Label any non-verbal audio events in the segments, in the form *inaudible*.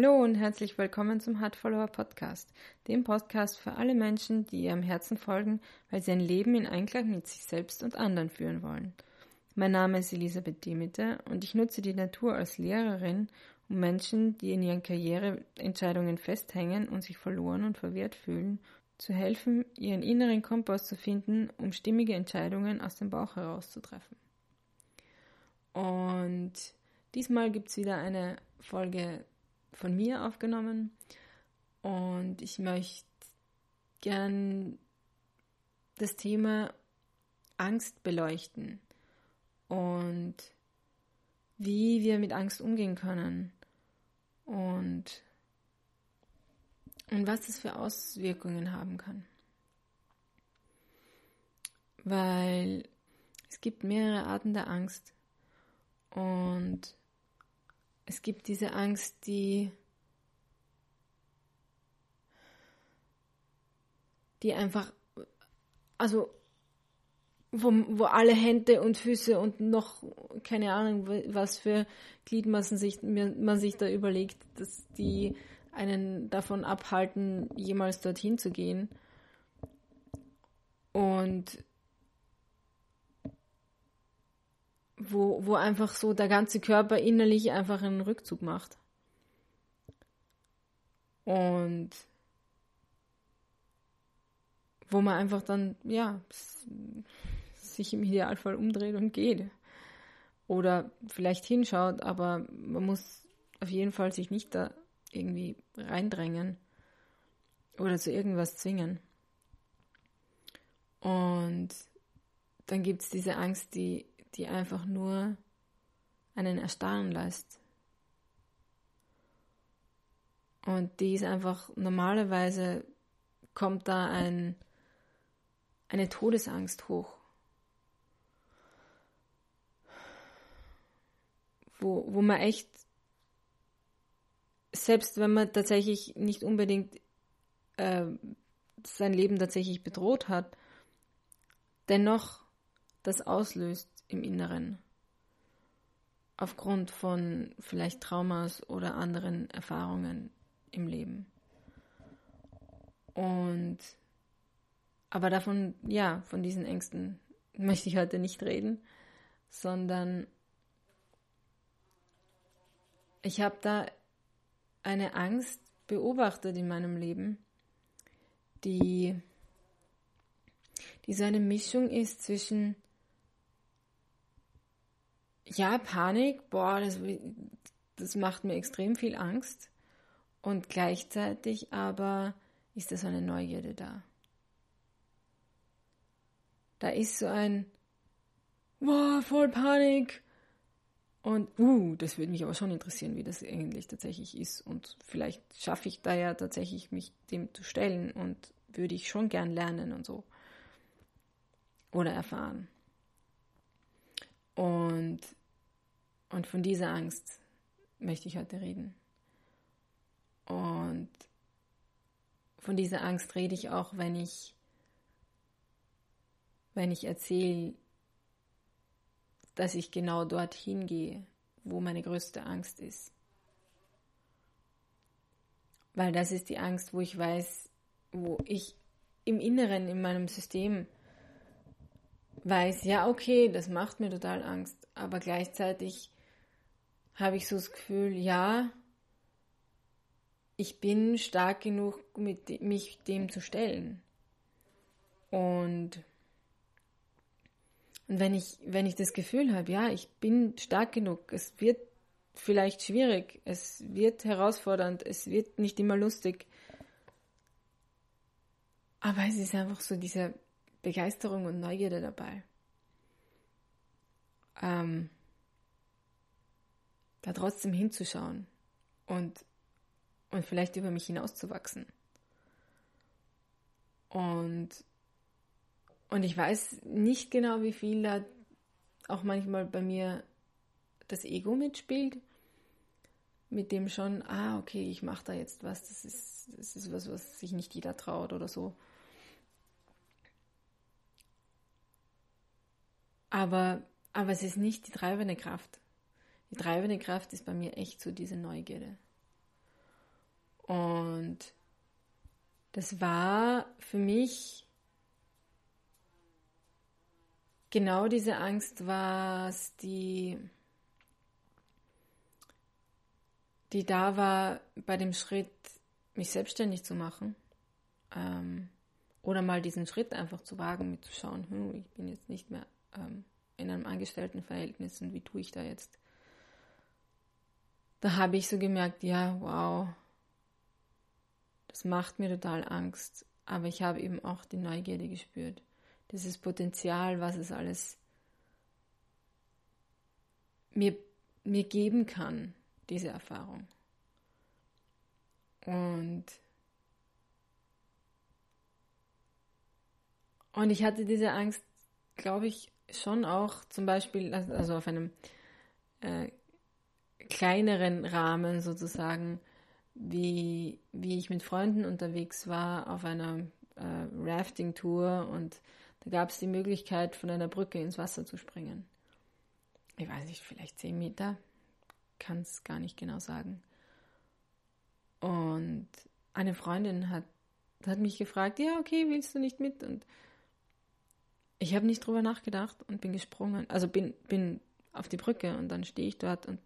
Hallo und herzlich willkommen zum Heart Follower Podcast, dem Podcast für alle Menschen, die ihrem Herzen folgen, weil sie ein Leben in Einklang mit sich selbst und anderen führen wollen. Mein Name ist Elisabeth Demeter und ich nutze die Natur als Lehrerin, um Menschen, die in ihren Karriereentscheidungen festhängen und sich verloren und verwirrt fühlen, zu helfen, ihren inneren Kompass zu finden, um stimmige Entscheidungen aus dem Bauch herauszutreffen. Und diesmal gibt es wieder eine Folge von mir aufgenommen und ich möchte gern das Thema Angst beleuchten und wie wir mit Angst umgehen können und, und was das für Auswirkungen haben kann. Weil es gibt mehrere Arten der Angst und es gibt diese Angst, die, die einfach, also wo, wo alle Hände und Füße und noch keine Ahnung, was für Gliedmassen sich, man sich da überlegt, dass die einen davon abhalten, jemals dorthin zu gehen. Und wo, wo einfach so der ganze Körper innerlich einfach einen Rückzug macht. Und wo man einfach dann, ja, sich im Idealfall umdreht und geht. Oder vielleicht hinschaut, aber man muss auf jeden Fall sich nicht da irgendwie reindrängen oder zu irgendwas zwingen. Und dann gibt es diese Angst, die die einfach nur einen erstarren lässt. Und die ist einfach, normalerweise kommt da ein, eine Todesangst hoch. Wo, wo man echt, selbst wenn man tatsächlich nicht unbedingt äh, sein Leben tatsächlich bedroht hat, dennoch das auslöst im Inneren. Aufgrund von vielleicht Traumas oder anderen Erfahrungen im Leben. Und aber davon, ja, von diesen Ängsten *laughs* möchte ich heute nicht reden, sondern ich habe da eine Angst beobachtet in meinem Leben, die, die so eine Mischung ist zwischen ja, Panik, boah, das, das macht mir extrem viel Angst. Und gleichzeitig aber ist da so eine Neugierde da. Da ist so ein, boah, voll Panik. Und, uh, das würde mich aber schon interessieren, wie das eigentlich tatsächlich ist. Und vielleicht schaffe ich da ja tatsächlich, mich dem zu stellen und würde ich schon gern lernen und so. Oder erfahren. Und und von dieser Angst möchte ich heute reden. Und von dieser Angst rede ich auch, wenn ich, wenn ich erzähle, dass ich genau dorthin gehe, wo meine größte Angst ist. Weil das ist die Angst, wo ich weiß, wo ich im Inneren, in meinem System weiß, ja, okay, das macht mir total Angst, aber gleichzeitig habe ich so das Gefühl, ja, ich bin stark genug, mit, mich dem zu stellen. Und, und wenn ich, wenn ich das Gefühl habe, ja, ich bin stark genug, es wird vielleicht schwierig, es wird herausfordernd, es wird nicht immer lustig, aber es ist einfach so diese Begeisterung und Neugierde dabei. Ähm, da trotzdem hinzuschauen und, und vielleicht über mich hinauszuwachsen. Und, und ich weiß nicht genau, wie viel da auch manchmal bei mir das Ego mitspielt, mit dem schon, ah, okay, ich mache da jetzt was, das ist, das ist was, was sich nicht jeder traut oder so. Aber, aber es ist nicht die treibende Kraft. Die treibende Kraft ist bei mir echt so diese Neugierde. Und das war für mich genau diese Angst, was die, die da war bei dem Schritt, mich selbstständig zu machen. Ähm, oder mal diesen Schritt einfach zu wagen, mitzuschauen, hm, ich bin jetzt nicht mehr ähm, in einem Angestelltenverhältnis und wie tue ich da jetzt? Da habe ich so gemerkt, ja, wow, das macht mir total Angst, aber ich habe eben auch die Neugierde gespürt dieses Potenzial, was es alles mir, mir geben kann, diese Erfahrung. Und, und ich hatte diese Angst, glaube ich, schon auch zum Beispiel, also auf einem äh, kleineren Rahmen sozusagen, wie, wie ich mit Freunden unterwegs war auf einer äh, Rafting-Tour und da gab es die Möglichkeit, von einer Brücke ins Wasser zu springen. Ich weiß nicht, vielleicht zehn Meter, kann es gar nicht genau sagen. Und eine Freundin hat, hat mich gefragt, ja, okay, willst du nicht mit? Und ich habe nicht drüber nachgedacht und bin gesprungen. Also bin, bin auf die Brücke und dann stehe ich dort und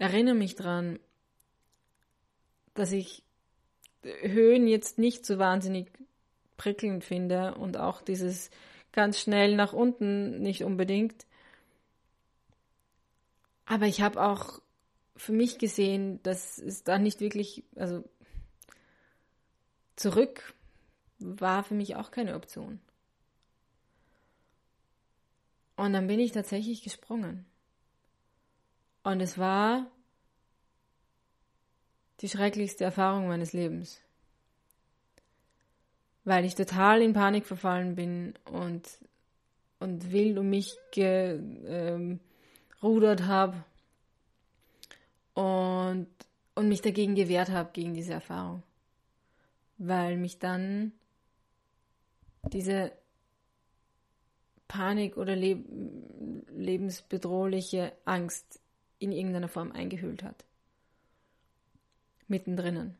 erinnere mich daran, dass ich Höhen jetzt nicht so wahnsinnig prickelnd finde und auch dieses ganz schnell nach unten nicht unbedingt. Aber ich habe auch für mich gesehen, dass es da nicht wirklich, also zurück war für mich auch keine Option. Und dann bin ich tatsächlich gesprungen. Und es war die schrecklichste Erfahrung meines Lebens weil ich total in Panik verfallen bin und, und wild um mich gerudert ähm, habe und, und mich dagegen gewehrt habe, gegen diese Erfahrung. Weil mich dann diese Panik oder leb lebensbedrohliche Angst in irgendeiner Form eingehüllt hat. Mittendrin.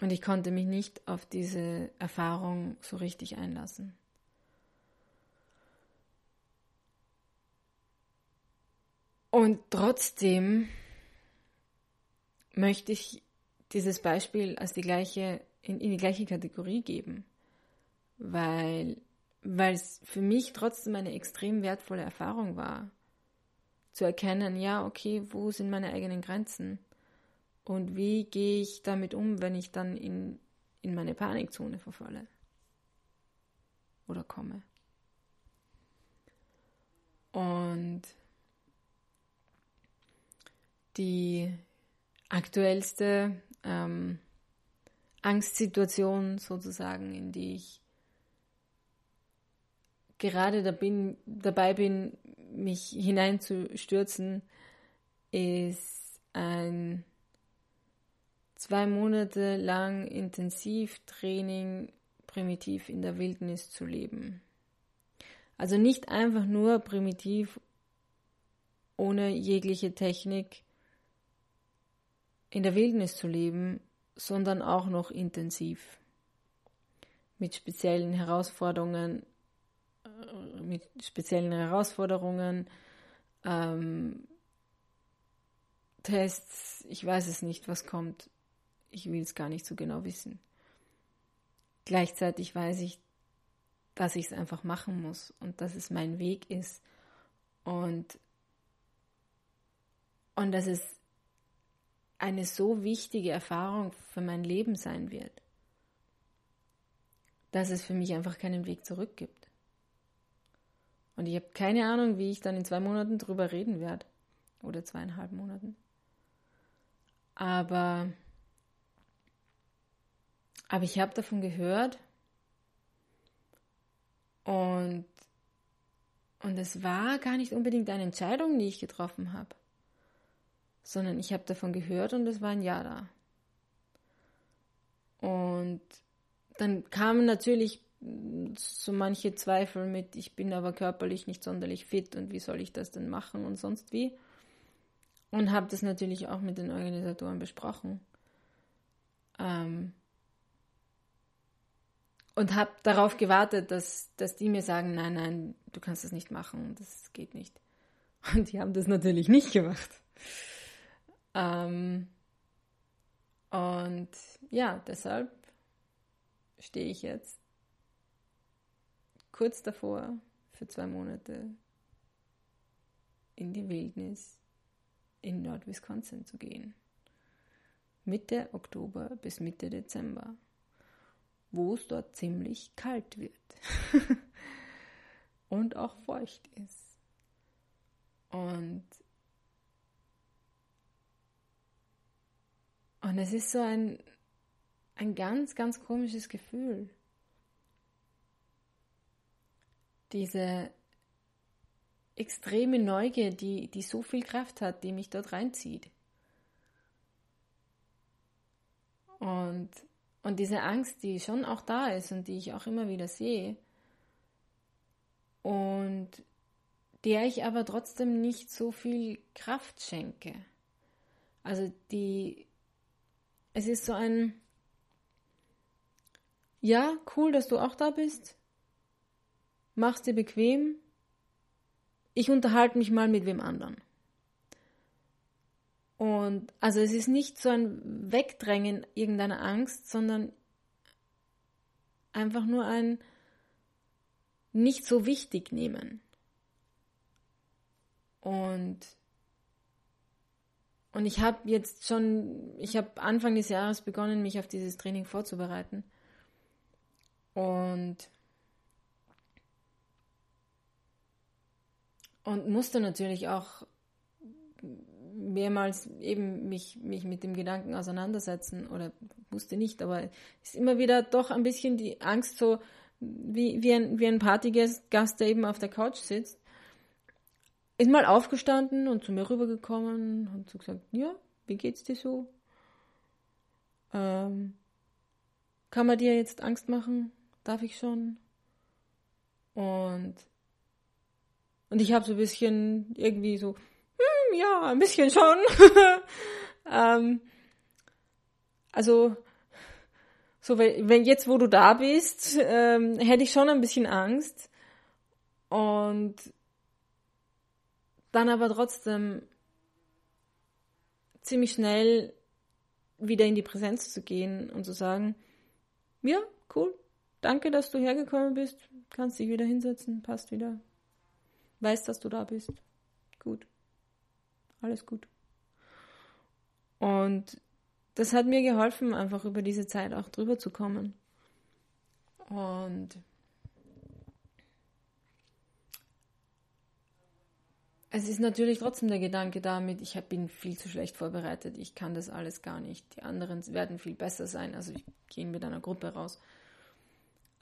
Und ich konnte mich nicht auf diese Erfahrung so richtig einlassen. Und trotzdem möchte ich dieses Beispiel als die gleiche, in, in die gleiche Kategorie geben, weil, weil es für mich trotzdem eine extrem wertvolle Erfahrung war, zu erkennen, ja, okay, wo sind meine eigenen Grenzen? Und wie gehe ich damit um, wenn ich dann in, in meine Panikzone verfalle? Oder komme? Und die aktuellste ähm, Angstsituation sozusagen, in die ich gerade da bin, dabei bin, mich hineinzustürzen, ist ein zwei Monate lang Intensivtraining primitiv in der Wildnis zu leben. Also nicht einfach nur primitiv ohne jegliche Technik in der Wildnis zu leben, sondern auch noch intensiv mit speziellen Herausforderungen, mit speziellen Herausforderungen, ähm, Tests, ich weiß es nicht, was kommt ich will es gar nicht so genau wissen. Gleichzeitig weiß ich, dass ich es einfach machen muss und dass es mein Weg ist und, und dass es eine so wichtige Erfahrung für mein Leben sein wird, dass es für mich einfach keinen Weg zurück gibt. Und ich habe keine Ahnung, wie ich dann in zwei Monaten drüber reden werde. Oder zweieinhalb Monaten. Aber aber ich habe davon gehört und, und es war gar nicht unbedingt eine Entscheidung, die ich getroffen habe, sondern ich habe davon gehört und es war ein Ja da. Und dann kamen natürlich so manche Zweifel mit, ich bin aber körperlich nicht sonderlich fit und wie soll ich das denn machen und sonst wie. und habe das natürlich auch mit den Organisatoren besprochen. Ähm, und habe darauf gewartet, dass, dass die mir sagen, nein, nein, du kannst das nicht machen, das geht nicht. Und die haben das natürlich nicht gemacht. Ähm, und ja, deshalb stehe ich jetzt kurz davor, für zwei Monate in die Wildnis in Nordwisconsin zu gehen. Mitte Oktober bis Mitte Dezember, wo es dort ziemlich kalt wird *laughs* und auch feucht ist. Und, und es ist so ein, ein ganz, ganz komisches Gefühl. Diese extreme Neugier, die, die so viel Kraft hat, die mich dort reinzieht. Und, und diese Angst, die schon auch da ist und die ich auch immer wieder sehe. Und der ich aber trotzdem nicht so viel Kraft schenke. Also die, es ist so ein, ja, cool, dass du auch da bist. Mach's dir bequem. Ich unterhalte mich mal mit wem anderen. Und also es ist nicht so ein Wegdrängen irgendeiner Angst, sondern einfach nur ein nicht so wichtig nehmen. Und und ich habe jetzt schon, ich habe Anfang des Jahres begonnen, mich auf dieses Training vorzubereiten. Und und musste natürlich auch mehrmals eben mich, mich mit dem Gedanken auseinandersetzen oder musste nicht, aber ist immer wieder doch ein bisschen die Angst so wie, wie ein, wie ein Partygast, der eben auf der Couch sitzt, ist mal aufgestanden und zu mir rübergekommen und so gesagt, ja, wie geht's dir so? Ähm, kann man dir jetzt Angst machen? Darf ich schon? Und, und ich habe so ein bisschen irgendwie so, hm, ja, ein bisschen schon. *laughs* ähm, also, so, wenn, jetzt, wo du da bist, ähm, hätte ich schon ein bisschen Angst. Und dann aber trotzdem ziemlich schnell wieder in die Präsenz zu gehen und zu sagen, ja, cool, danke, dass du hergekommen bist, kannst dich wieder hinsetzen, passt wieder, weißt, dass du da bist, gut alles gut. Und das hat mir geholfen, einfach über diese Zeit auch drüber zu kommen. Und es ist natürlich trotzdem der Gedanke damit, ich bin viel zu schlecht vorbereitet, ich kann das alles gar nicht. Die anderen werden viel besser sein, also ich gehe mit einer Gruppe raus.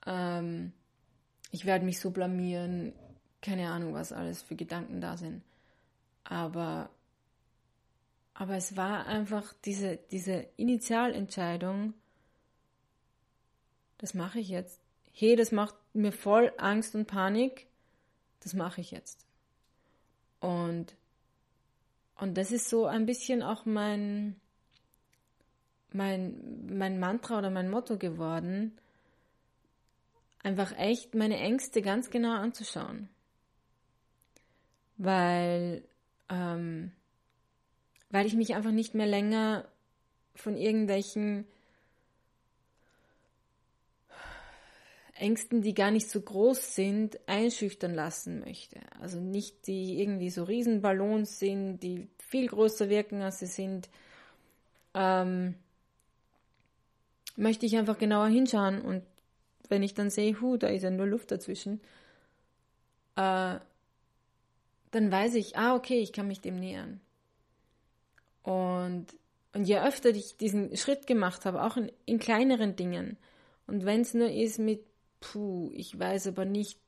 Ähm, ich werde mich so blamieren, keine Ahnung, was alles für Gedanken da sind. Aber aber es war einfach diese, diese Initialentscheidung, das mache ich jetzt. Hey, das macht mir voll Angst und Panik, das mache ich jetzt. Und, und das ist so ein bisschen auch mein, mein, mein Mantra oder mein Motto geworden, einfach echt meine Ängste ganz genau anzuschauen. Weil ähm, weil ich mich einfach nicht mehr länger von irgendwelchen Ängsten, die gar nicht so groß sind, einschüchtern lassen möchte. Also nicht die irgendwie so Riesenballons sind, die viel größer wirken, als sie sind. Ähm, möchte ich einfach genauer hinschauen und wenn ich dann sehe, hu, da ist ja nur Luft dazwischen, äh, dann weiß ich, ah, okay, ich kann mich dem nähern. Und, und je öfter ich diesen Schritt gemacht habe, auch in, in kleineren Dingen, und wenn es nur ist mit, puh, ich weiß aber nicht,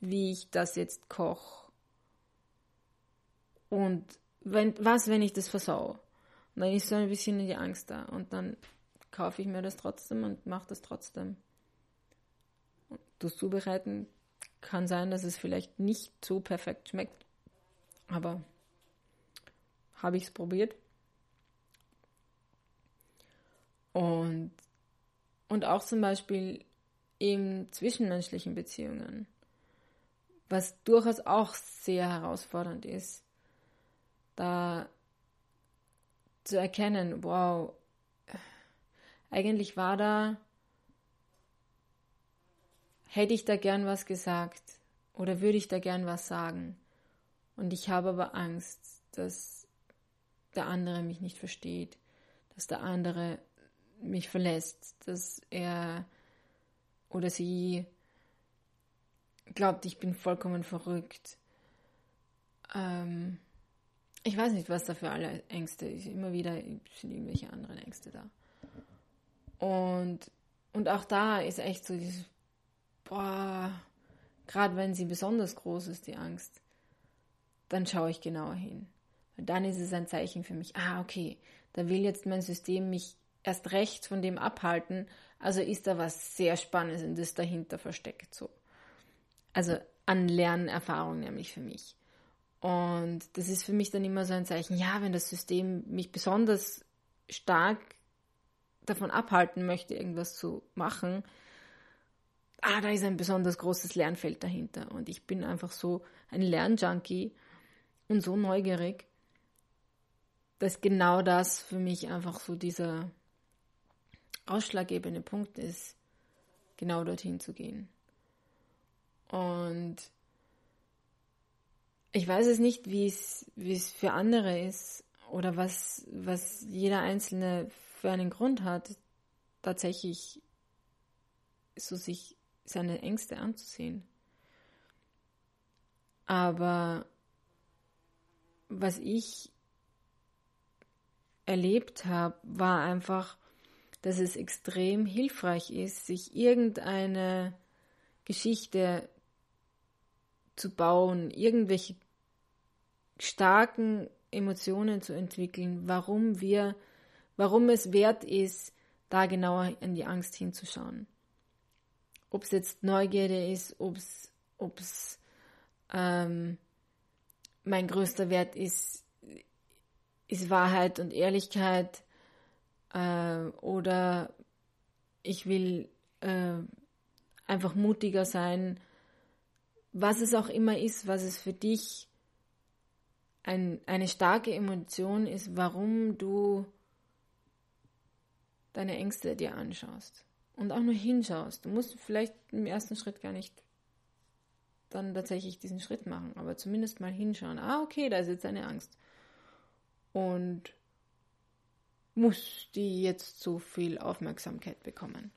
wie ich das jetzt koche. Und wenn, was, wenn ich das versau? Und dann ist so ein bisschen die Angst da. Und dann kaufe ich mir das trotzdem und mache das trotzdem. das Zubereiten kann sein, dass es vielleicht nicht so perfekt schmeckt. Aber habe ich es probiert. Und, und auch zum Beispiel in zwischenmenschlichen Beziehungen, was durchaus auch sehr herausfordernd ist, da zu erkennen, wow, eigentlich war da, hätte ich da gern was gesagt oder würde ich da gern was sagen. Und ich habe aber Angst, dass der andere mich nicht versteht, dass der andere mich verlässt, dass er oder sie glaubt, ich bin vollkommen verrückt. Ähm, ich weiß nicht, was da für alle Ängste ist. Immer wieder sind irgendwelche anderen Ängste da. Und, und auch da ist echt so dieses, boah, gerade wenn sie besonders groß ist, die Angst, dann schaue ich genauer hin. Dann ist es ein Zeichen für mich, ah, okay, da will jetzt mein System mich erst recht von dem abhalten, also ist da was sehr Spannendes dahinter versteckt so. Also an Lernerfahrung nämlich für mich. Und das ist für mich dann immer so ein Zeichen, ja, wenn das System mich besonders stark davon abhalten möchte, irgendwas zu machen, ah, da ist ein besonders großes Lernfeld dahinter. Und ich bin einfach so ein Lernjunkie und so neugierig, dass genau das für mich einfach so dieser ausschlaggebende Punkt ist, genau dorthin zu gehen. Und ich weiß es nicht, wie es, für andere ist oder was, was jeder Einzelne für einen Grund hat, tatsächlich so sich seine Ängste anzusehen. Aber was ich erlebt habe, war einfach, dass es extrem hilfreich ist, sich irgendeine Geschichte zu bauen, irgendwelche starken Emotionen zu entwickeln, warum wir, warum es wert ist, da genauer in die Angst hinzuschauen. Ob es jetzt Neugierde ist, ob es ähm, mein größter Wert ist, ist Wahrheit und Ehrlichkeit, äh, oder ich will äh, einfach mutiger sein, was es auch immer ist, was es für dich ein, eine starke Emotion ist, warum du deine Ängste dir anschaust und auch nur hinschaust. Du musst vielleicht im ersten Schritt gar nicht dann tatsächlich diesen Schritt machen, aber zumindest mal hinschauen. Ah, okay, da ist jetzt eine Angst. Und muss die jetzt so viel Aufmerksamkeit bekommen.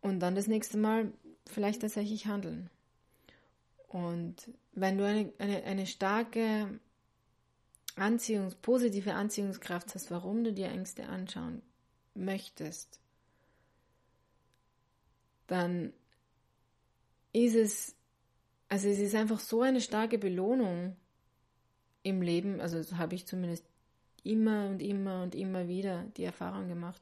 Und dann das nächste Mal vielleicht tatsächlich handeln. Und wenn du eine, eine, eine starke Anziehungs-, positive Anziehungskraft hast, warum du dir Ängste anschauen möchtest, dann ist es, also es ist einfach so eine starke Belohnung im Leben, also so habe ich zumindest immer und immer und immer wieder die Erfahrung gemacht.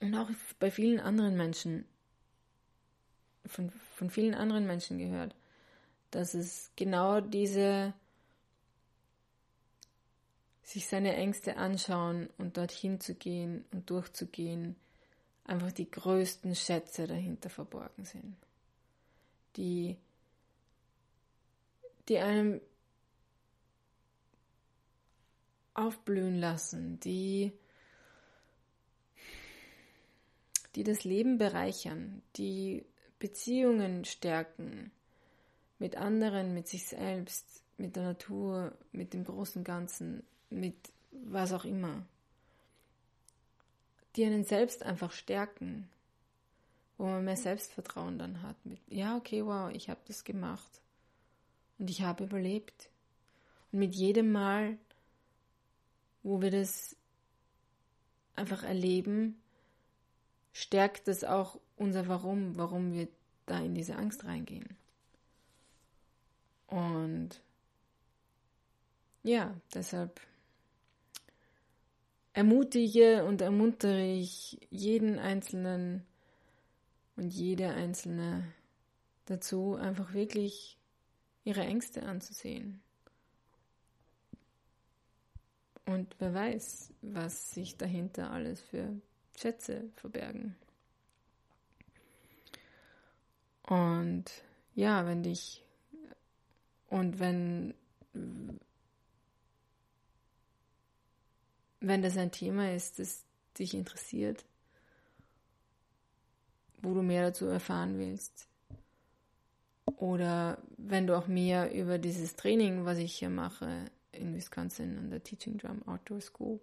Und auch bei vielen anderen Menschen, von, von vielen anderen Menschen gehört, dass es genau diese sich seine Ängste anschauen und dorthin zu gehen und durchzugehen, einfach die größten Schätze dahinter verborgen sind. Die, die einem aufblühen lassen, die, die das Leben bereichern, die Beziehungen stärken mit anderen, mit sich selbst, mit der Natur, mit dem großen Ganzen, mit was auch immer, die einen selbst einfach stärken, wo man mehr Selbstvertrauen dann hat. Mit, ja, okay, wow, ich habe das gemacht und ich habe überlebt. Und mit jedem Mal, wo wir das einfach erleben, stärkt es auch unser Warum, warum wir da in diese Angst reingehen. Und ja, deshalb ermutige und ermuntere ich jeden Einzelnen und jede Einzelne dazu, einfach wirklich ihre Ängste anzusehen. Und wer weiß, was sich dahinter alles für Schätze verbergen. Und ja, wenn dich und wenn wenn das ein Thema ist, das dich interessiert, wo du mehr dazu erfahren willst, oder wenn du auch mehr über dieses Training, was ich hier mache in Wisconsin an der Teaching Drum Outdoor School,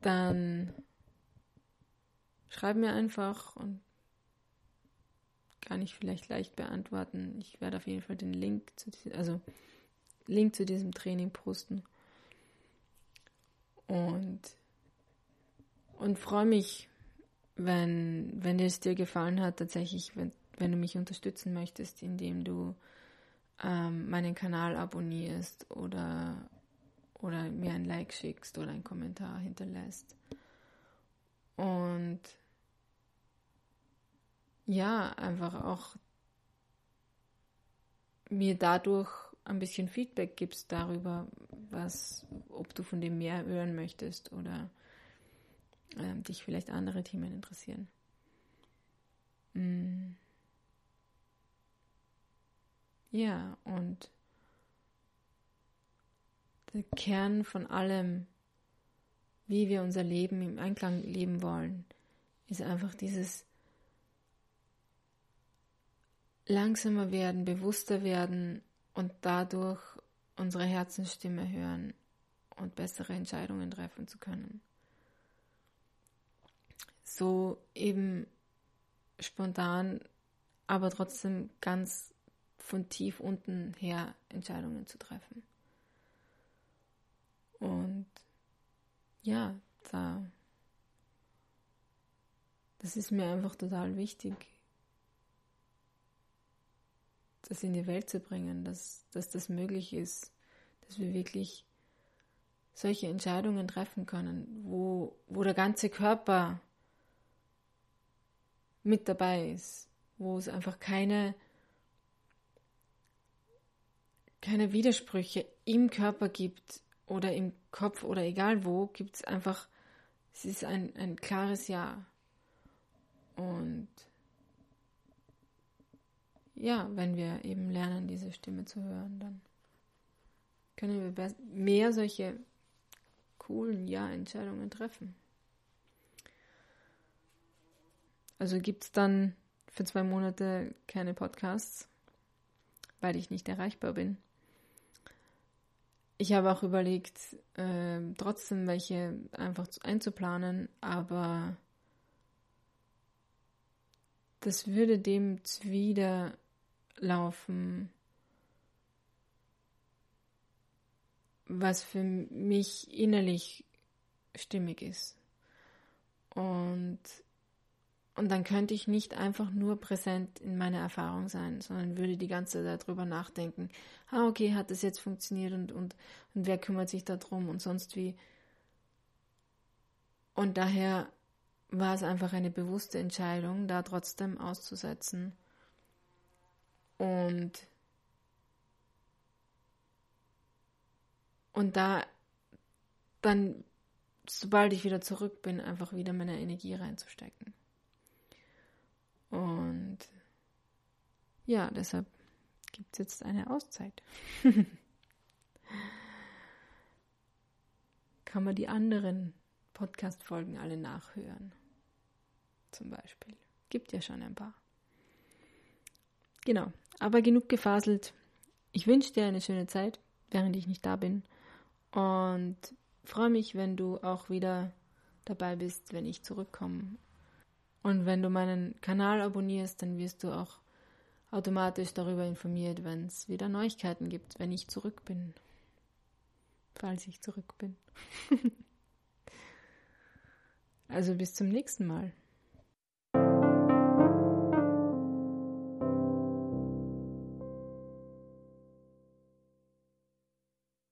dann schreib mir einfach und kann ich vielleicht leicht beantworten. Ich werde auf jeden Fall den Link zu diesem, also Link zu diesem Training posten. Und, und freue mich, wenn, wenn es dir gefallen hat, tatsächlich, wenn, wenn du mich unterstützen möchtest, indem du ähm, meinen Kanal abonnierst oder, oder mir ein Like schickst oder einen Kommentar hinterlässt. Und ja, einfach auch mir dadurch ein bisschen Feedback gibst darüber, was, ob du von dem mehr hören möchtest oder äh, dich vielleicht andere Themen interessieren. Mm. Ja, und der Kern von allem, wie wir unser Leben im Einklang leben wollen, ist einfach dieses langsamer werden, bewusster werden und dadurch unsere Herzensstimme hören und bessere Entscheidungen treffen zu können. So eben spontan, aber trotzdem ganz von tief unten her Entscheidungen zu treffen. Und ja, da, das ist mir einfach total wichtig, das in die Welt zu bringen, dass, dass das möglich ist, dass wir wirklich solche Entscheidungen treffen können, wo, wo der ganze Körper mit dabei ist, wo es einfach keine, keine Widersprüche im Körper gibt oder im Kopf oder egal wo, gibt es einfach, es ist ein, ein klares Ja. Und ja, wenn wir eben lernen, diese Stimme zu hören, dann können wir mehr solche coolen Ja-Entscheidungen treffen. Also gibt es dann für zwei Monate keine Podcasts, weil ich nicht erreichbar bin. Ich habe auch überlegt, äh, trotzdem welche einfach einzuplanen, aber das würde dem zuwider laufen, was für mich innerlich stimmig ist. Und, und dann könnte ich nicht einfach nur präsent in meiner Erfahrung sein, sondern würde die ganze Zeit darüber nachdenken, ah, okay, hat das jetzt funktioniert und, und, und wer kümmert sich darum und sonst wie. Und daher war es einfach eine bewusste Entscheidung, da trotzdem auszusetzen und, und da dann, sobald ich wieder zurück bin, einfach wieder meine Energie reinzustecken. Und ja, deshalb gibt es jetzt eine Auszeit. *laughs* Kann man die anderen Podcast-Folgen alle nachhören. Zum Beispiel. Gibt ja schon ein paar. Genau, aber genug gefaselt. Ich wünsche dir eine schöne Zeit, während ich nicht da bin. Und freue mich, wenn du auch wieder dabei bist, wenn ich zurückkomme. Und wenn du meinen Kanal abonnierst, dann wirst du auch automatisch darüber informiert, wenn es wieder Neuigkeiten gibt, wenn ich zurück bin. Falls ich zurück bin. *laughs* also bis zum nächsten Mal.